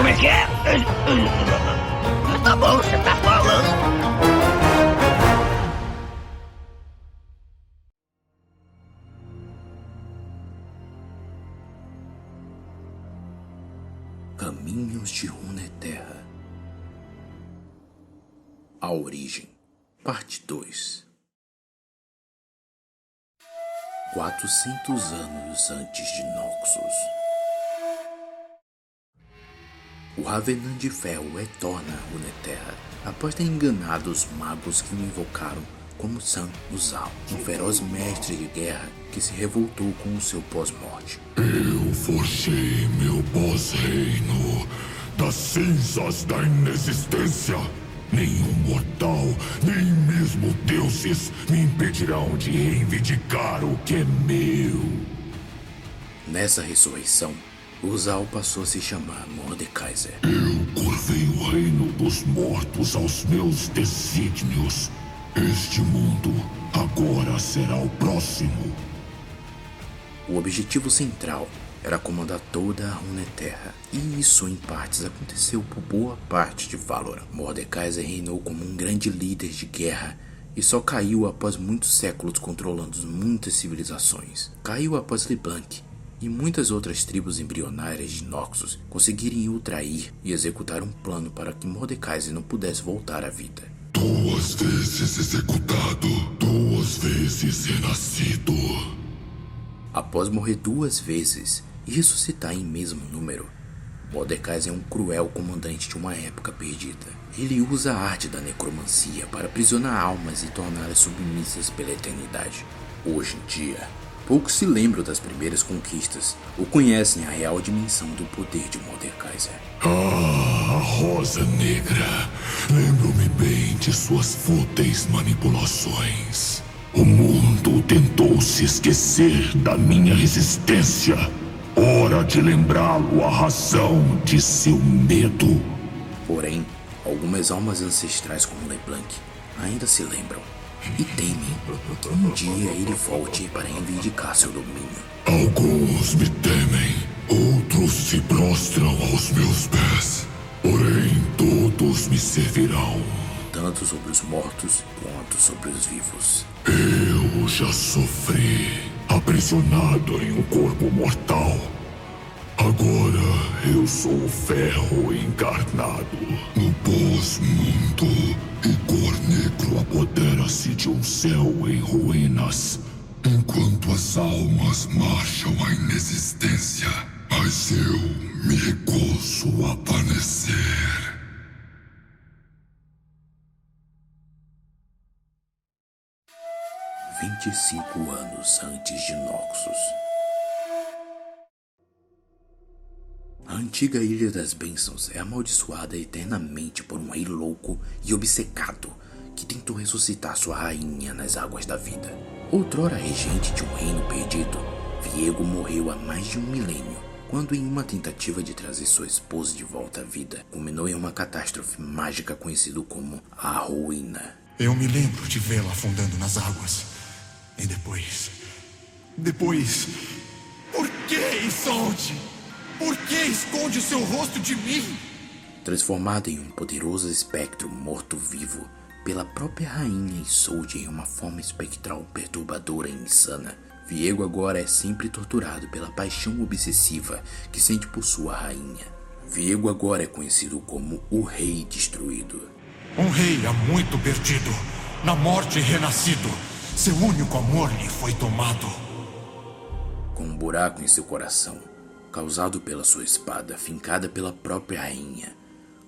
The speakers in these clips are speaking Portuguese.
Como é que é? Tá bom, você tá falando. Caminhos de Runeterra A Origem Parte 2 Quatrocentos anos antes de Noxus O Ravenant de Ferro retorna a Runeterra após ter enganado os magos que o invocaram como San Uzal, um feroz mestre de guerra que se revoltou com o seu pós-morte. Eu forjei meu pós-reino das cinzas da inexistência. Nenhum mortal, nem mesmo deuses, me impedirão de reivindicar o que é meu. Nessa ressurreição, Uzal passou a se chamar Mordekaiser. Eu curvei o reino dos mortos aos meus desígnios. Este mundo agora será o próximo. O objetivo central era comandar toda a Runeterra, e isso em partes aconteceu por boa parte de Valor. Mordekaiser reinou como um grande líder de guerra e só caiu após muitos séculos controlando muitas civilizações. Caiu após LeBlanc e muitas outras tribos embrionárias de Noxus conseguirem o trair e executar um plano para que Mordekaiser não pudesse voltar à vida. Duas vezes executado, duas vezes renascido. Após morrer duas vezes e ressuscitar em mesmo número, Mordecai é um cruel comandante de uma época perdida. Ele usa a arte da necromancia para aprisionar almas e torná-las submissas pela eternidade. Hoje em dia, poucos se lembram das primeiras conquistas ou conhecem a real dimensão do poder de Mordekaiser. Ah, a Rosa Negra. Lembro-me bem de suas fúteis manipulações. O mundo tentou se esquecer da minha resistência. Hora de lembrá-lo a razão de seu medo. Porém, algumas almas ancestrais como LeBlanc ainda se lembram e temem que um dia ele volte para reivindicar seu domínio. Alguns me temem, outros se prostram aos meus pés. Porém, todos me servirão. Tanto sobre os mortos quanto sobre os vivos. Eu já sofri, aprisionado em um corpo mortal. Agora eu sou o ferro encarnado. No pós-mundo, o cor negro apodera-se de um céu em ruínas, enquanto as almas marcham à inexistência. Mas eu me recuso a padecer. Vinte e cinco anos antes de Noxus. A antiga Ilha das Bênçãos é amaldiçoada eternamente por um rei louco e obcecado que tentou ressuscitar sua rainha nas águas da vida. Outrora regente de um reino perdido, Viego morreu há mais de um milênio, quando em uma tentativa de trazer sua esposa de volta à vida, culminou em uma catástrofe mágica conhecida como a Ruína. Eu me lembro de vê-la afundando nas águas. E depois. Depois. Por que, Isolde? Por que esconde o seu rosto de mim? Transformado em um poderoso espectro morto-vivo pela própria rainha Isolde em uma forma espectral perturbadora e insana, Viego agora é sempre torturado pela paixão obsessiva que sente por sua rainha. Viego agora é conhecido como o Rei Destruído. Um rei há muito perdido, na morte renascido. Seu único amor lhe foi tomado. Com um buraco em seu coração, causado pela sua espada fincada pela própria rainha,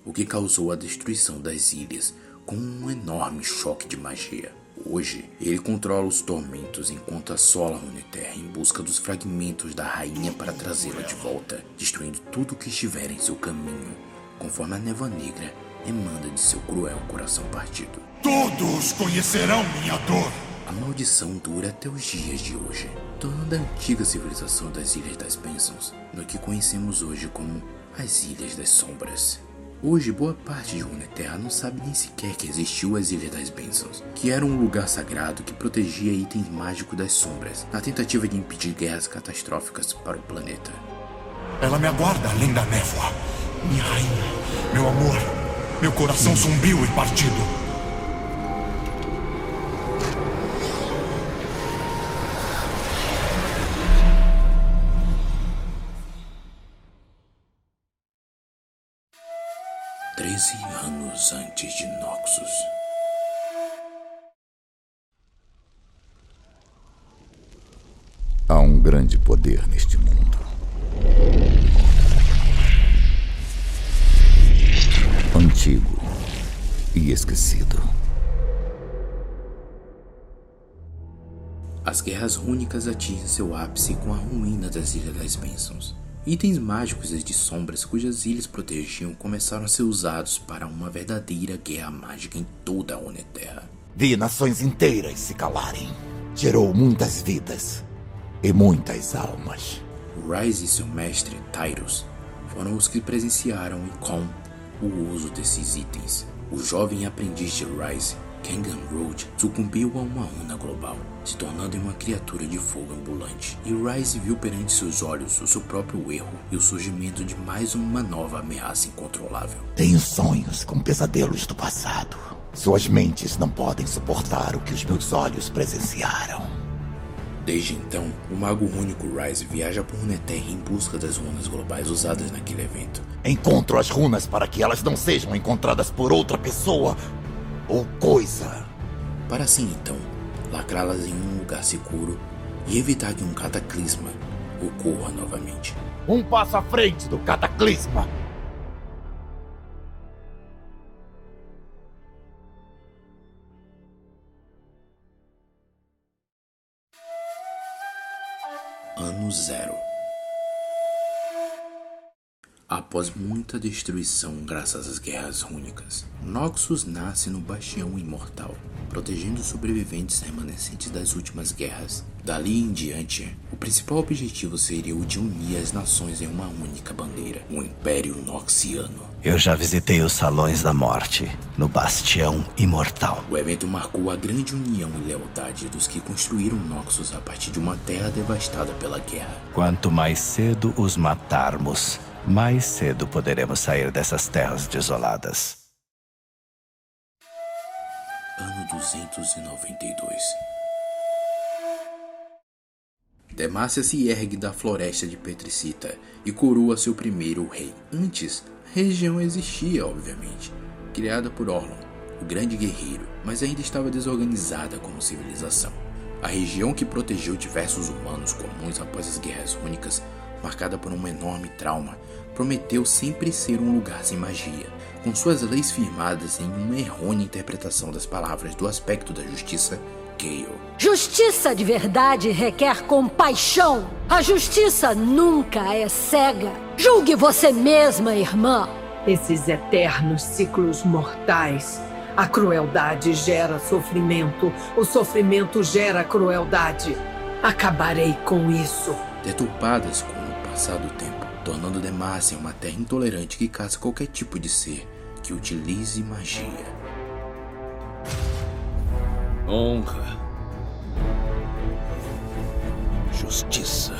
o que causou a destruição das ilhas com um enorme choque de magia. Hoje, ele controla os tormentos enquanto assola Runeterra em busca dos fragmentos da rainha para trazê-la de volta, destruindo tudo que estiver em seu caminho, conforme a névoa negra emana de seu cruel coração partido. Todos conhecerão minha dor. A maldição dura até os dias de hoje, tornando a antiga civilização das Ilhas das Bênçãos no que conhecemos hoje como as Ilhas das Sombras. Hoje, boa parte de Runeterra não sabe nem sequer que existiu as Ilhas das Bênçãos, que era um lugar sagrado que protegia itens mágicos das sombras, na tentativa de impedir guerras catastróficas para o planeta. Ela me aguarda além da névoa. Minha rainha, meu amor, meu coração sombrio e partido. Antes de Noxus. Há um grande poder neste mundo. Antigo e esquecido. As guerras rúnicas atingem seu ápice com a ruína das Ilhas das Bênçãos. Itens mágicos e de sombras cujas ilhas protegiam começaram a ser usados para uma verdadeira guerra mágica em toda a Oneterra. Vi nações inteiras se calarem. Gerou muitas vidas e muitas almas. Rise e seu mestre, Tyrus, foram os que presenciaram e com o uso desses itens. O jovem aprendiz de Rise, Road, sucumbiu a uma onda global, se tornando uma criatura de fogo ambulante. E Rise viu perante seus olhos o seu próprio erro e o surgimento de mais uma nova ameaça incontrolável. Tenho sonhos com pesadelos do passado. Suas mentes não podem suportar o que os meus olhos presenciaram. Desde então, o mago único Rise viaja por Runeterra em busca das runas globais usadas naquele evento. Encontro as runas para que elas não sejam encontradas por outra pessoa ou coisa. Para assim então, lacrá-las em um lugar seguro e evitar que um cataclisma ocorra novamente. Um passo à frente do cataclisma. Ano Zero. Após muita destruição graças às guerras rúnicas, Noxus nasce no Bastião Imortal, protegendo os sobreviventes remanescentes das últimas guerras. Dali em diante, o principal objetivo seria o de unir as nações em uma única bandeira, o Império Noxiano. Eu já visitei os Salões da Morte, no Bastião Imortal. O evento marcou a grande união e lealdade dos que construíram Noxus a partir de uma terra devastada pela guerra. Quanto mais cedo os matarmos, mais cedo poderemos sair dessas terras desoladas. Ano 292 Demácia se ergue da floresta de Petricita e coroa seu primeiro rei. Antes, a região existia, obviamente, criada por Orlon, o grande guerreiro, mas ainda estava desorganizada como civilização. A região que protegeu diversos humanos comuns após as guerras únicas marcada por um enorme trauma, prometeu sempre ser um lugar sem magia, com suas leis firmadas em uma errônea interpretação das palavras do aspecto da justiça, Gale. Justiça de verdade requer compaixão. A justiça nunca é cega. Julgue você mesma, irmã. Esses eternos ciclos mortais. A crueldade gera sofrimento, o sofrimento gera crueldade. Acabarei com isso. Deturpadas com passar do tempo, tornando Demacia uma terra intolerante que caça qualquer tipo de ser que utilize magia. Honra. Justiça.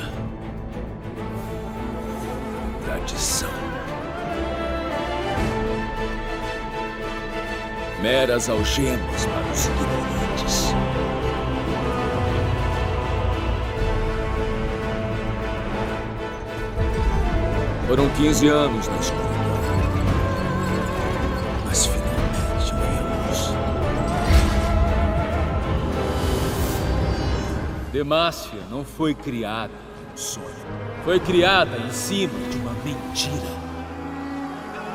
Tradição. Meras algemas para os ignorantes. Foram 15 anos na escuridão. Mas finalmente vimos. Demácia não foi criada em um sonho. Foi criada em cima de uma mentira.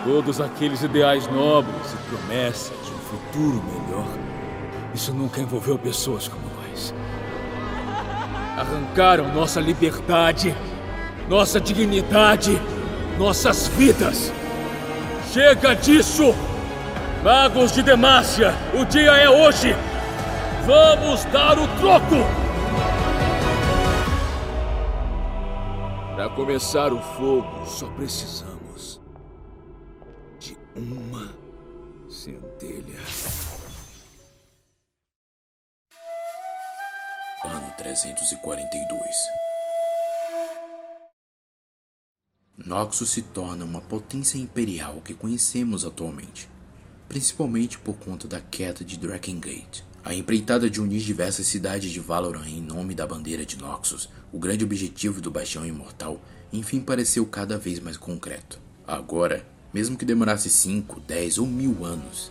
Todos aqueles ideais nobres e promessas de um futuro melhor. Isso nunca envolveu pessoas como nós. Arrancaram nossa liberdade, nossa dignidade, nossas vidas. Chega disso! Magos de Demácia, o dia é hoje! Vamos dar o troco! Para começar o fogo, só precisamos de uma centelha. Ano 342 Noxus se torna uma potência imperial que conhecemos atualmente, principalmente por conta da queda de Drakengate. A empreitada de unir diversas cidades de Valoran em nome da bandeira de Noxus, o grande objetivo do Bastião Imortal, enfim pareceu cada vez mais concreto. Agora, mesmo que demorasse 5, 10 ou mil anos,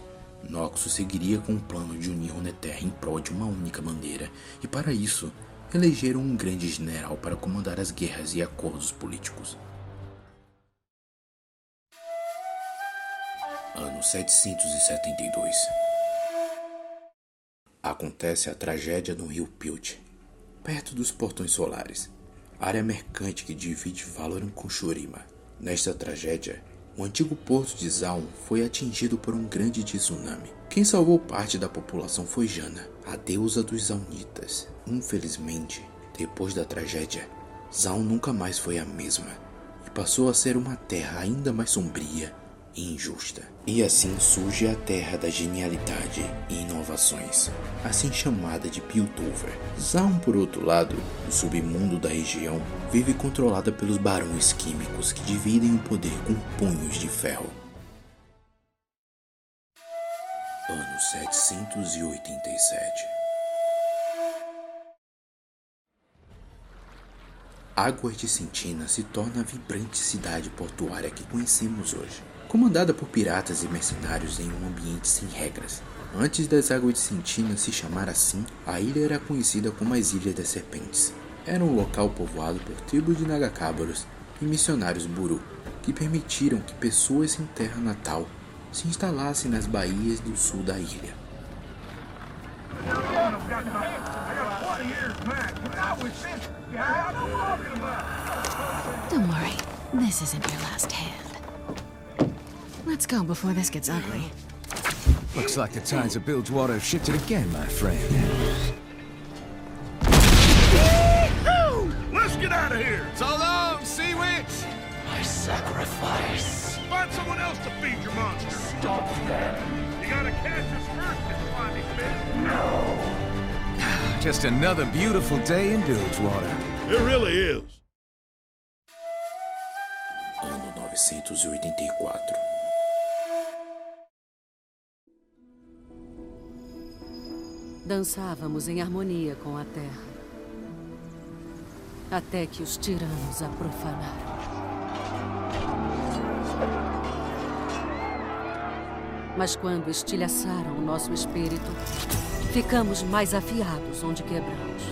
Noxus seguiria com o plano de unir Runeterra em prol de uma única bandeira, e para isso, elegeram um grande general para comandar as guerras e acordos políticos. Ano 772 Acontece a tragédia no rio Pilt, perto dos Portões Solares, área mercante que divide Valoran com Shurima. Nesta tragédia, o antigo porto de Zaun foi atingido por um grande tsunami. Quem salvou parte da população foi Jana, a deusa dos Zaunitas. Infelizmente, depois da tragédia, Zaun nunca mais foi a mesma e passou a ser uma terra ainda mais sombria injusta. E assim surge a terra da genialidade e inovações, assim chamada de Piltover. Zaun, por outro lado, o submundo da região, vive controlada pelos barões químicos que dividem o poder com punhos de ferro. Ano 787 Águas de Sentina se torna a vibrante cidade portuária que conhecemos hoje comandada por piratas e mercenários em um ambiente sem regras. Antes das Águas de Sentina se chamar assim, a ilha era conhecida como as Ilhas das Serpentes. Era um local povoado por tribos de Nagacábaros e missionários Buru, que permitiram que pessoas sem terra natal se instalassem nas baías do sul da ilha. Don't worry, this isn't your last hand. Let's go before this gets ugly. Looks like the tides of Bilgewater have shifted again, my friend. Let's get out of here! So long, Sea Witch! My sacrifice. Find someone else to feed your monster. Stop them. You gotta catch us first, Miss Finding Fish. Just another beautiful day in Bilgewater. It really is. Ano 984 Dançávamos em harmonia com a terra. Até que os tiranos a profanaram. Mas quando estilhaçaram o nosso espírito, ficamos mais afiados onde quebramos.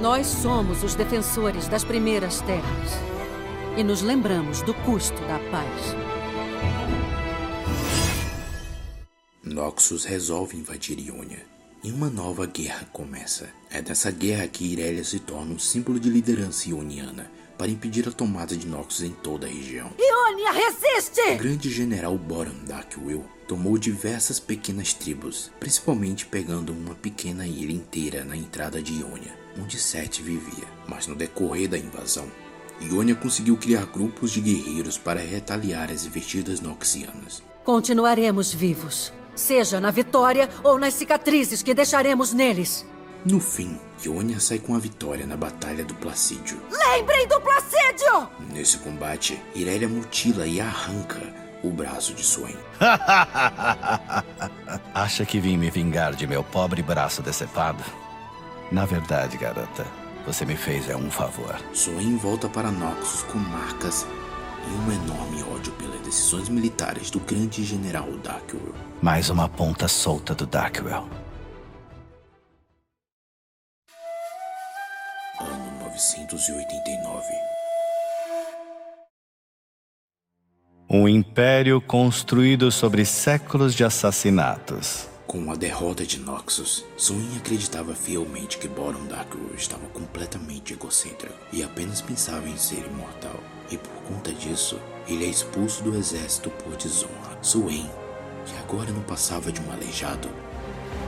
Nós somos os defensores das primeiras terras e nos lembramos do custo da paz. Noxus resolve invadir Ionia. E uma nova guerra começa. É nessa guerra que Irelia se torna um símbolo de liderança ioniana para impedir a tomada de Noxus em toda a região. Ionia, resiste! O grande general Boran Darkwill tomou diversas pequenas tribos, principalmente pegando uma pequena ilha inteira na entrada de Ionia, onde Sete vivia. Mas no decorrer da invasão, Ionia conseguiu criar grupos de guerreiros para retaliar as investidas noxianas. Continuaremos vivos seja na vitória ou nas cicatrizes que deixaremos neles. No fim, Ionia sai com a vitória na Batalha do Placídio. Lembrem do Placídio! Nesse combate, Irelia mutila e arranca o braço de Swain. Acha que vim me vingar de meu pobre braço decepado? Na verdade, garota, você me fez é um favor. Swain volta para Noxus com marcas e um enorme ódio pelas decisões militares do grande general Darkwell. Mais uma ponta solta do Darkwell. Ano 989 Um império construído sobre séculos de assassinatos. Com a derrota de Noxus, Soin acreditava fielmente que Boron Darkwood estava completamente egocêntrico e apenas pensava em ser imortal. E por conta disso, ele é expulso do exército por desonra. Swain, que agora não passava de um aleijado,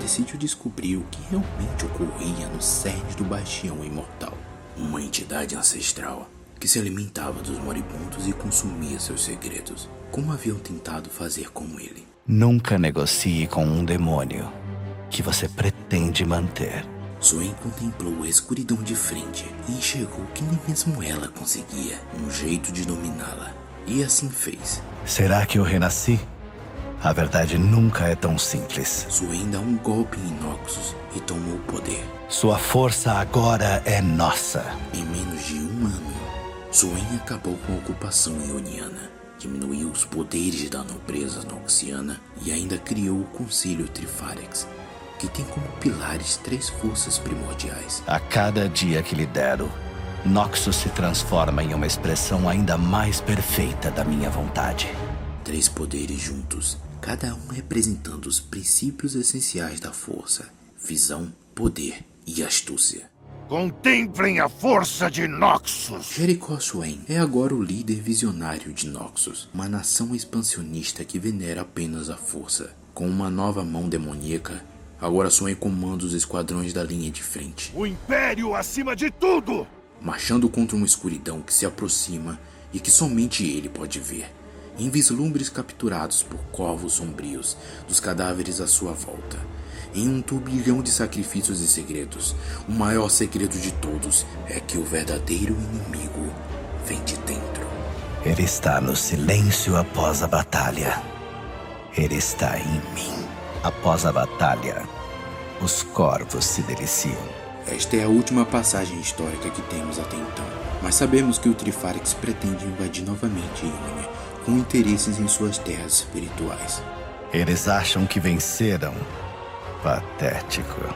decidiu descobrir o que realmente ocorria no cerne do Bastião Imortal. Uma entidade ancestral que se alimentava dos moribundos e consumia seus segredos, como haviam tentado fazer com ele. Nunca negocie com um demônio que você pretende manter. Swain contemplou a escuridão de frente e enxergou que nem mesmo ela conseguia um jeito de dominá-la. E assim fez. Será que eu renasci? A verdade nunca é tão simples. Swain dá um golpe em Noxus e tomou o poder. Sua força agora é nossa. Em menos de um ano, Swain acabou com a ocupação ioniana, diminuiu os poderes da nobreza noxiana e ainda criou o Conselho Trifarex, que tem como pilares três forças primordiais. A cada dia que lidero, Noxus se transforma em uma expressão ainda mais perfeita da minha vontade. Três poderes juntos, cada um representando os princípios essenciais da força: visão, poder e astúcia. Contemplem a força de Noxus! Jericho Swain é agora o líder visionário de Noxus, uma nação expansionista que venera apenas a força. Com uma nova mão demoníaca, agora Swain comanda os esquadrões da linha de frente. O Império acima de tudo! Marchando contra uma escuridão que se aproxima e que somente ele pode ver. Em vislumbres capturados por corvos sombrios dos cadáveres à sua volta em um turbilhão de sacrifícios e segredos. O maior segredo de todos é que o verdadeiro inimigo vem de dentro. Ele está no silêncio após a batalha. Ele está em mim. Após a batalha, os corvos se deliciam. Esta é a última passagem histórica que temos até então, mas sabemos que o Trifarix pretende invadir novamente Ionia, com interesses em suas terras espirituais. Eles acham que venceram Patético.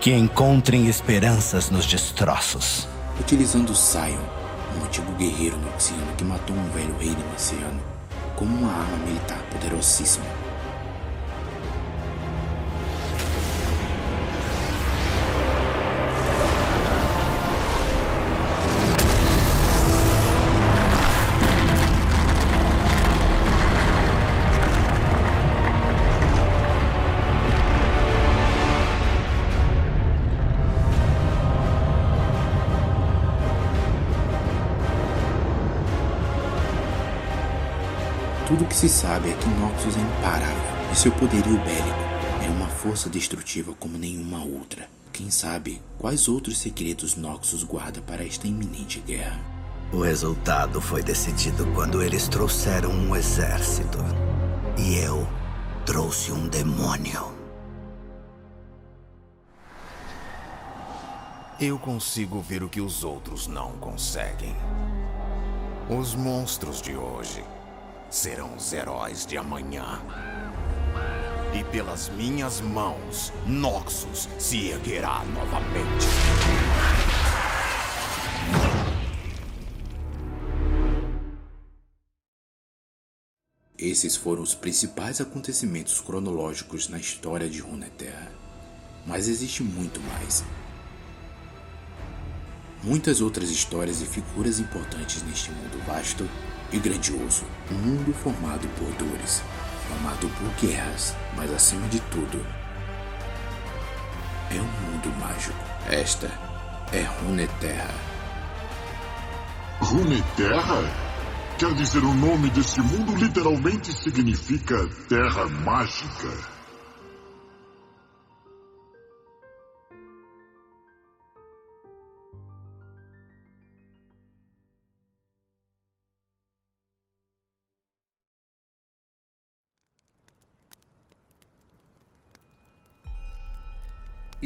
Que encontrem esperanças nos destroços. Utilizando Sion, um antigo guerreiro noxiano que matou um velho rei nemaciano, como uma arma militar poderosíssima. Tudo o que se sabe é que Noxus é imparável e seu poderio bélico é uma força destrutiva como nenhuma outra. Quem sabe quais outros segredos Noxus guarda para esta iminente guerra? O resultado foi decidido quando eles trouxeram um exército. E eu trouxe um demônio. Eu consigo ver o que os outros não conseguem. Os monstros de hoje serão os heróis de amanhã. E pelas minhas mãos, Noxus se erguerá novamente. Esses foram os principais acontecimentos cronológicos na história de Runeterra. Mas existe muito mais. Muitas outras histórias e figuras importantes neste mundo vasto e grandioso. Um mundo formado por dores, formado por guerras, mas acima de tudo, é um mundo mágico. Esta é Runeterra. Runeterra? Quer dizer, o nome deste mundo literalmente significa Terra Mágica.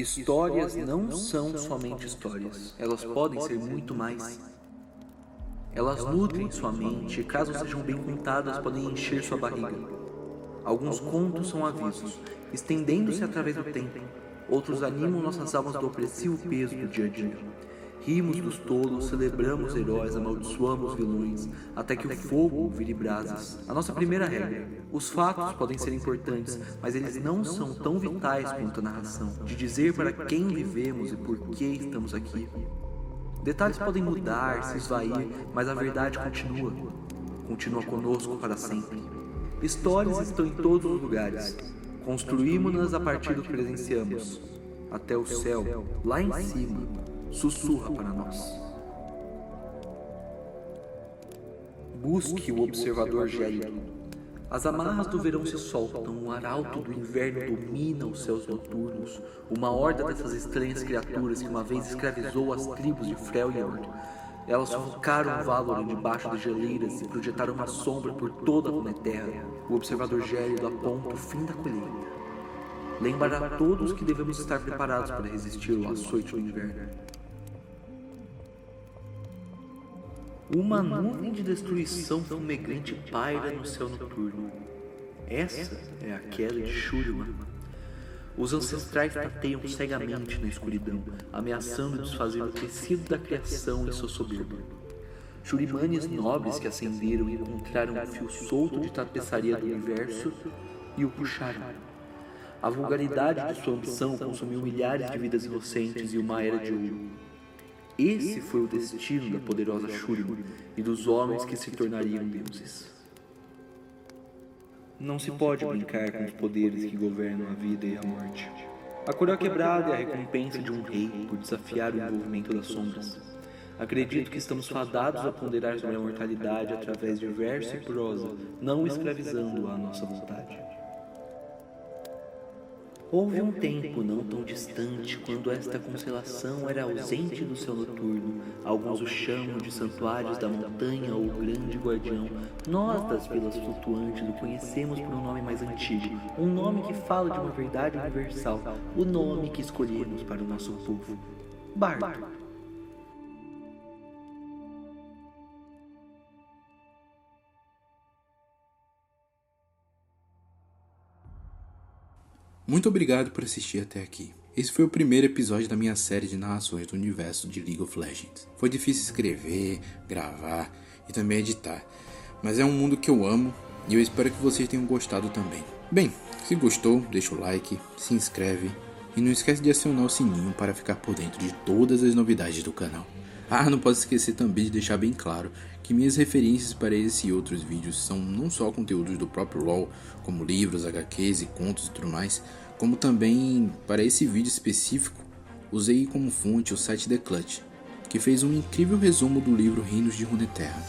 Histórias não são somente histórias, elas podem ser muito mais. Elas nutrem sua mente e, caso sejam bem contadas, podem encher sua barriga. Alguns contos são avisos, estendendo-se através do tempo. Outros animam nossas almas do opressivo peso do dia a dia. Rimos dos tolos, celebramos heróis, amaldiçoamos vilões, até que o fogo vire brasas. A nossa primeira regra: os fatos podem ser importantes, mas eles não são tão vitais quanto a narração, de dizer para quem vivemos e por que estamos aqui. Detalhes podem mudar, se esvair, mas a verdade continua. Continua. Conosco para sempre. Histórias estão em todos os lugares. Construímos-nas a partir do que presenciamos. Até o céu, lá em cima, sussurra para nós. Busque o observador gélido. As amarras do verão se soltam, o arauto do inverno domina os céus noturnos. Uma horda dessas estranhas criaturas que uma vez escravizou as tribos de Freljord. Elas sufocaram Valoran debaixo das geleiras e projetaram uma sombra por toda a Runeterra. O observador gélido aponta o fim da colheita. Lembrar a todos que devemos estar preparados para resistir ao açoite do inverno. Uma nuvem de destruição fumegante paira no céu noturno. Essa é a queda de Shurima. Os ancestrais tateiam cegamente na escuridão, ameaçando desfazer o tecido da criação em sua soberba. Shurimanes nobres que ascenderam encontraram um fio solto de tapeçaria do universo e o puxaram. A vulgaridade de sua ambição consumiu milhares de vidas inocentes e uma era de ouro. Esse foi o destino da poderosa Shurima e dos homens que se tornariam deuses. Não se pode brincar com os poderes que governam a vida e a morte. A coroa quebrada é a recompensa de um rei por desafiar o envolvimento das sombras. Acredito que estamos fadados a ponderar sobre a mortalidade através de verso e prosa, não escravizando-a à nossa vontade. Houve um tempo não tão distante quando esta constelação era ausente do céu noturno. Alguns o chamam de santuários da montanha ou grande guardião. Nós, das vilas flutuantes, o conhecemos por um nome mais antigo, um nome que fala de uma verdade universal, o nome que escolhemos para o nosso povo: Bardo. Muito obrigado por assistir até aqui. Esse foi o primeiro episódio da minha série de narrações do universo de League of Legends. Foi difícil escrever, gravar e também editar, mas é um mundo que eu amo e eu espero que vocês tenham gostado também. Bem, se gostou, deixa o like, se inscreve e não esquece de acionar o sininho para ficar por dentro de todas as novidades do canal. Ah, não posso esquecer também de deixar bem claro que minhas referências para esse e outros vídeos são não só conteúdos do próprio LoL, como livros, HQs e contos e tudo mais, como também para esse vídeo específico usei como fonte o site The Clutch, que fez um incrível resumo do livro Reinos de Runeterra.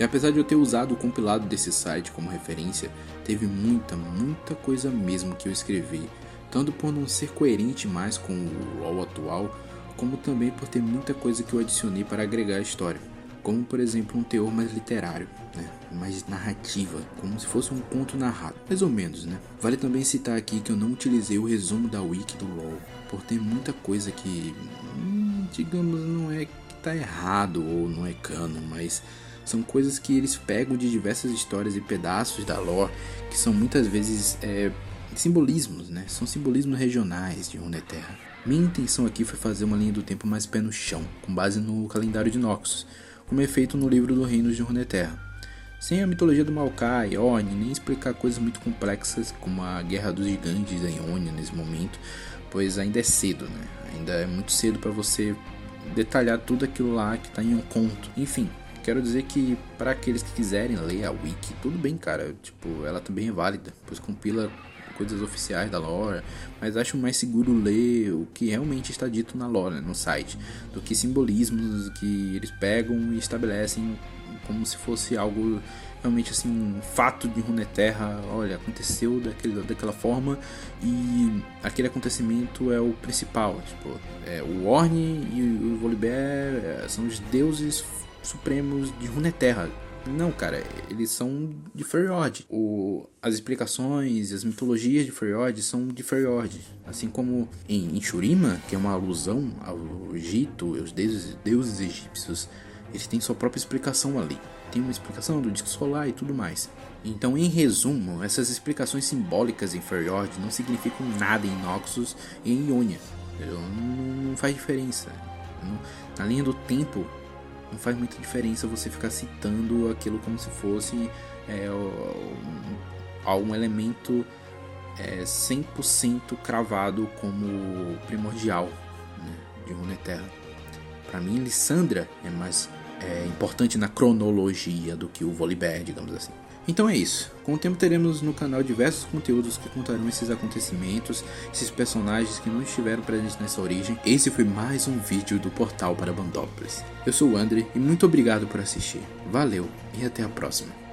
E apesar de eu ter usado o compilado desse site como referência, teve muita, muita coisa mesmo que eu escrevi, tanto por não ser coerente mais com o LoL atual, como também por ter muita coisa que eu adicionei para agregar a história como por exemplo um teor mais literário, né? mais narrativa, como se fosse um conto narrado, mais ou menos, né? Vale também citar aqui que eu não utilizei o resumo da wiki do LoL, por ter muita coisa que, hum, digamos, não é que tá errado ou não é cano, mas são coisas que eles pegam de diversas histórias e pedaços da lore, que são muitas vezes é, simbolismos, né? São simbolismos regionais de Runeterra. Minha intenção aqui foi fazer uma linha do tempo mais pé no chão, com base no calendário de Noxus, como é feito no livro do Reinos de Runeterra. Sem a mitologia do Maokai, Orne, nem explicar coisas muito complexas como a Guerra dos Gigantes da Ionia nesse momento, pois ainda é cedo, né? Ainda é muito cedo para você detalhar tudo aquilo lá que está em um conto. Enfim, quero dizer que para aqueles que quiserem ler a wiki, tudo bem, cara. Tipo, ela também é válida, pois compila coisas oficiais da lore, mas acho mais seguro ler o que realmente está dito na lore, no site, do que simbolismos que eles pegam e estabelecem como se fosse algo realmente assim, um fato de Runeterra, olha, aconteceu daquele, daquela forma e aquele acontecimento é o principal, tipo, é, o Orne e o Volibear é, são os deuses supremos de Runeterra, não, cara, eles são de Freljord. O, as explicações, as mitologias de Freljord são de Freljord. Assim como em, em Shurima, que é uma alusão ao Egito, aos deuses, deuses egípcios, eles têm sua própria explicação ali. Tem uma explicação do disco solar e tudo mais. Então, em resumo, essas explicações simbólicas em Freljord não significam nada em Noxus e em Ionia. Não, não faz diferença. na linha do tempo, não faz muita diferença você ficar citando aquilo como se fosse é, algum elemento é, 100% cravado como primordial né, de Runeterra. Para mim, Lissandra é mais é, importante na cronologia do que o Volibear, digamos assim. Então é isso. Com o tempo teremos no canal diversos conteúdos que contarão esses acontecimentos, esses personagens que não estiveram presentes nessa origem. Esse foi mais um vídeo do Portal para Bandópolis. Eu sou o André e muito obrigado por assistir. Valeu e até a próxima.